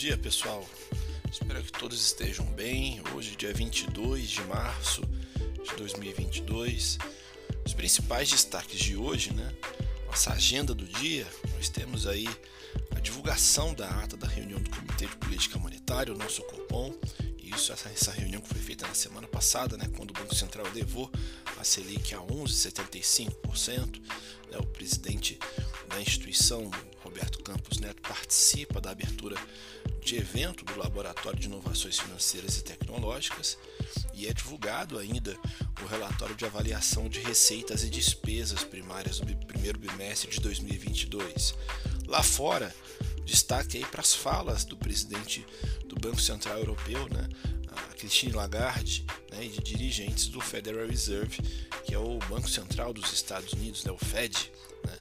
dia pessoal, espero que todos estejam bem. Hoje, dia 22 de março de 2022. Os principais destaques de hoje, né? Nossa agenda do dia, nós temos aí a divulgação da ata da reunião do Comitê de Política Monetária, o nosso Copom. Isso, essa, essa reunião que foi feita na semana passada, né, quando o Banco Central levou a Selic a 11,75%. Né, o presidente da instituição, Roberto Campos Neto, participa da abertura de evento do Laboratório de Inovações Financeiras e Tecnológicas e é divulgado ainda o relatório de avaliação de receitas e despesas primárias do primeiro bimestre de 2022. Lá fora, destaque aí para as falas do presidente do Banco Central Europeu, né, a Christine Lagarde, né, e de dirigentes do Federal Reserve, que é o Banco Central dos Estados Unidos, né, o Fed. Né.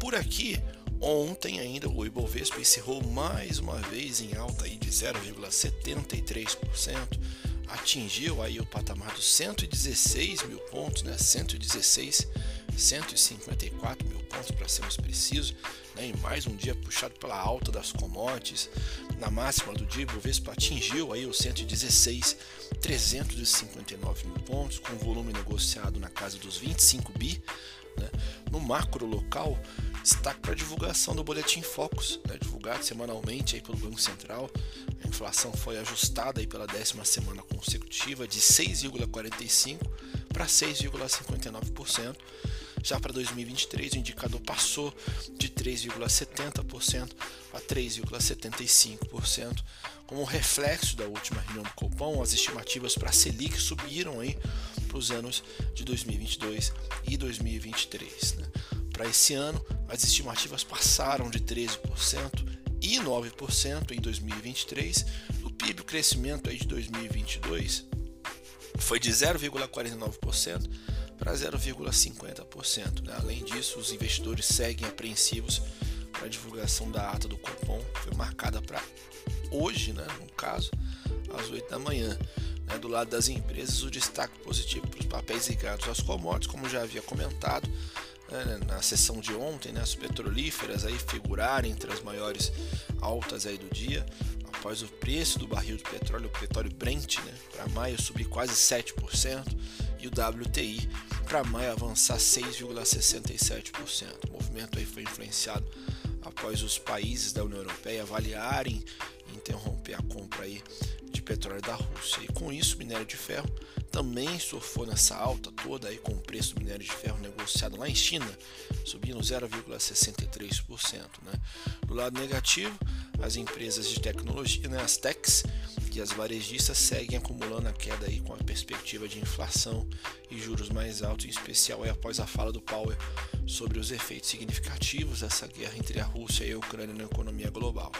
Por aqui, Ontem ainda o Ibovespa encerrou mais uma vez em alta aí de 0,73%, atingiu aí o patamar dos 116 mil pontos, né? 116, 154 mil pontos para sermos precisos, né? em mais um dia puxado pela alta das commodities. Na máxima do dia, o Ibovespa atingiu aí os 116, 359 mil pontos, com volume negociado na casa dos 25 bi. Né? No macro local, destaque para a divulgação do Boletim Focus, né, divulgado semanalmente aí pelo Banco Central. A inflação foi ajustada aí pela décima semana consecutiva de 6,45% para 6,59%. Já para 2023, o indicador passou de 3,70% a 3,75%. Como reflexo da última reunião do Copom, as estimativas para a Selic subiram para os anos de 2022 e 2023. Né? Para esse ano, as estimativas passaram de 13% e 9% em 2023. O PIB, o crescimento aí de 2022 foi de 0,49% para 0,50%. Né? Além disso, os investidores seguem apreensivos para a divulgação da ata do Copom, foi marcada para hoje, né, no caso, às 8 da manhã. Né? Do lado das empresas, o destaque positivo para os papéis ligados às commodities, como já havia comentado, né, na sessão de ontem, né, as petrolíferas aí figuraram entre as maiores altas aí do dia, após o preço do barril de petróleo, o petróleo Brent, né, para maio subir quase 7% e o WTI para maio avançar 6,67%. O movimento aí foi influenciado após os países da União Europeia avaliarem interromper a compra aí de petróleo da Rússia. E com isso, minério de ferro também surfou nessa alta toda aí com o preço do minério de ferro negociado lá em China, subindo 0,63%. Né? Do lado negativo, as empresas de tecnologia, né, as techs e as varejistas seguem acumulando a queda aí com a perspectiva de inflação e juros mais altos, em especial aí após a fala do Powell sobre os efeitos significativos dessa guerra entre a Rússia e a Ucrânia na economia global.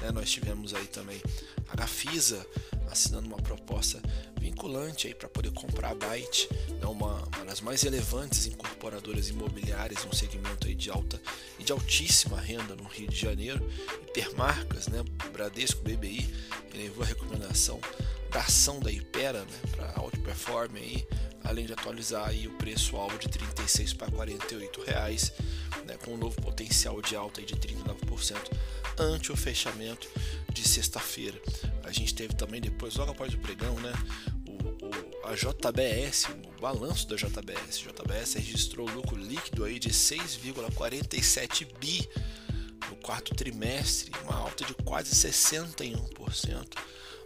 Né? Nós tivemos aí também a Gafisa assinando uma proposta vinculante aí para poder comprar a Byte, né, uma, uma, das mais relevantes incorporadoras imobiliárias, um segmento aí de alta e de altíssima renda no Rio de Janeiro, hipermarcas, né, Bradesco, BBI, elevou a recomendação da ação da Ipera né, para outperform aí, além de atualizar aí o preço alvo de 36 para 48 reais, né, com um novo potencial de alta aí de 39% ante o fechamento de sexta-feira. A gente teve também depois, logo após o pregão, né, o, o, a JBS, o balanço da JBS. A JBS registrou lucro líquido aí de 6,47 bi no quarto trimestre, uma alta de quase 61%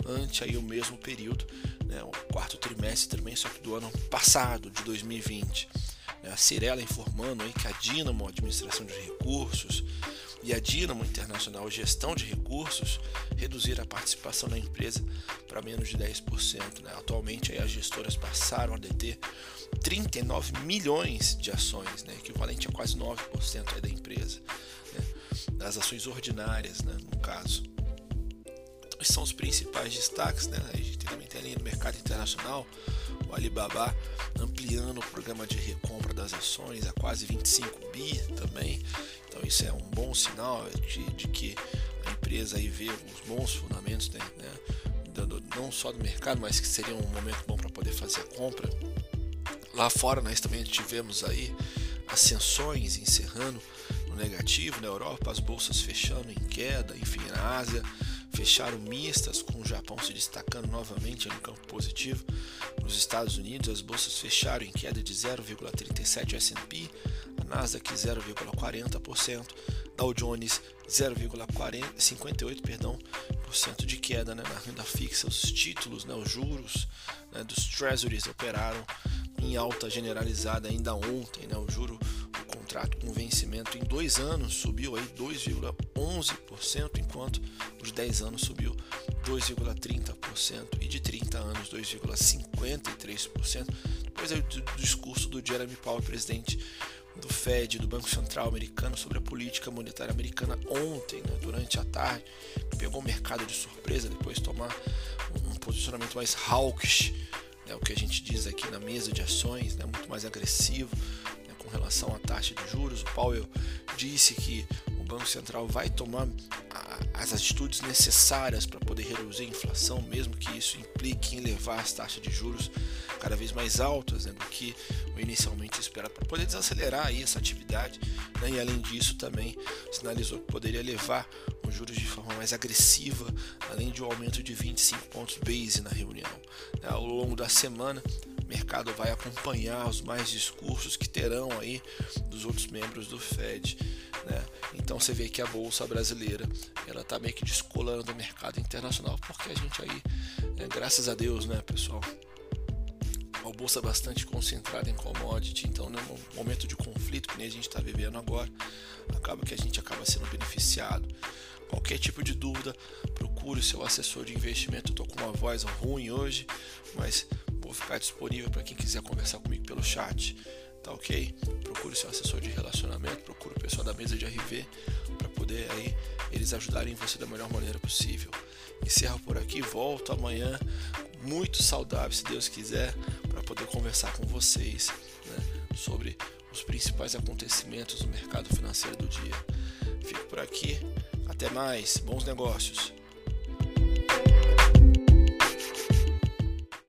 ante aí o mesmo período, né, o quarto trimestre também, só que do ano passado, de 2020. Né, a Cirela informando aí que a Dinamo, Administração de Recursos, e a Dinamo Internacional Gestão de Recursos reduzir a participação da empresa para menos de 10%. Né? Atualmente as gestoras passaram a deter 39 milhões de ações, né? equivalente a quase 9% da empresa, né? das ações ordinárias, né? no caso. Esses são os principais destaques. Né? A gente também tem ali no mercado internacional o Alibaba ampliando o programa de recompra das ações a quase 25 bi também. Então isso é um bom sinal de, de que a empresa aí vê os bons fundamentos, né, né, não só do mercado, mas que seria um momento bom para poder fazer a compra. Lá fora nós também tivemos aí ascensões encerrando no negativo na Europa, as bolsas fechando em queda, enfim, na Ásia fecharam mistas, com o Japão se destacando novamente no campo positivo. Nos Estados Unidos, as bolsas fecharam em queda de 0,37 S&P, a Nasdaq 0,40%, Dow Jones 0,58 perdão, por cento de queda né, na renda fixa, os títulos, né, os juros né, dos treasuries operaram em alta generalizada ainda ontem, né, o juro contrato com vencimento em dois anos subiu aí 2,11%, enquanto os 10 anos subiu 2,30% e de 30 anos 2,53%. Depois aí do discurso do Jeremy Powell, presidente do Fed, do Banco Central americano, sobre a política monetária americana ontem, né, durante a tarde, pegou o mercado de surpresa depois de tomar um, posicionamento mais hawkish, né, o que a gente diz aqui na mesa de ações, né, muito mais agressivo, relação à taxa de juros. O Powell disse que o Banco Central vai tomar as atitudes necessárias para poder reduzir a inflação, mesmo que isso implique em levar as taxas de juros cada vez mais altas né, do que o inicialmente esperado, para poder desacelerar aí essa atividade. Né, e além disso, também sinalizou que poderia levar os juros de forma mais agressiva, além de um aumento de 25 pontos base na reunião. Né, ao longo da semana, o mercado vai acompanhar os mais discursos que terão aí dos outros membros do Fed. Né? Então você vê que a bolsa brasileira ela está meio que descolando do mercado internacional porque a gente aí, é, graças a Deus, né, pessoal, uma bolsa bastante concentrada em commodity, então né, no momento de conflito que nem a gente está vivendo agora, acaba que a gente acaba sendo beneficiado. Qualquer tipo de dúvida, procure o seu assessor de investimento. Estou com uma voz ruim hoje, mas ficar disponível para quem quiser conversar comigo pelo chat. Tá ok? Procure seu assessor de relacionamento, procure o pessoal da mesa de RV para poder aí eles ajudarem você da melhor maneira possível. Encerro por aqui, volto amanhã muito saudável, se Deus quiser, para poder conversar com vocês né, sobre os principais acontecimentos do mercado financeiro do dia. Fico por aqui, até mais, bons negócios.